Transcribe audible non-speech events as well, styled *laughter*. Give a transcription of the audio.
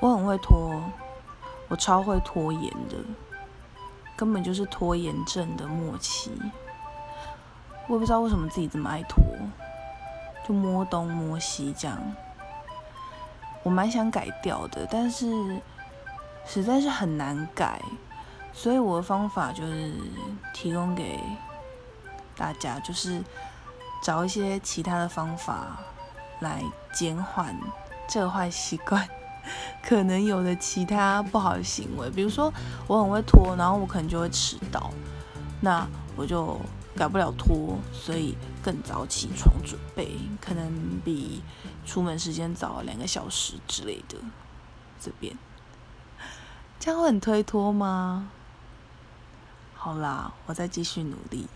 我很会拖，我超会拖延的，根本就是拖延症的末期。我也不知道为什么自己这么爱拖，就摸东摸西这样。我蛮想改掉的，但是实在是很难改，所以我的方法就是提供给大家，就是找一些其他的方法来减缓这个坏习惯 *laughs* 可能有的其他不好的行为。比如说，我很会拖，然后我可能就会迟到，那我就改不了拖，所以更早起床准备，可能比。出门时间早两个小时之类的，这边这样会很推脱吗？好啦，我再继续努力。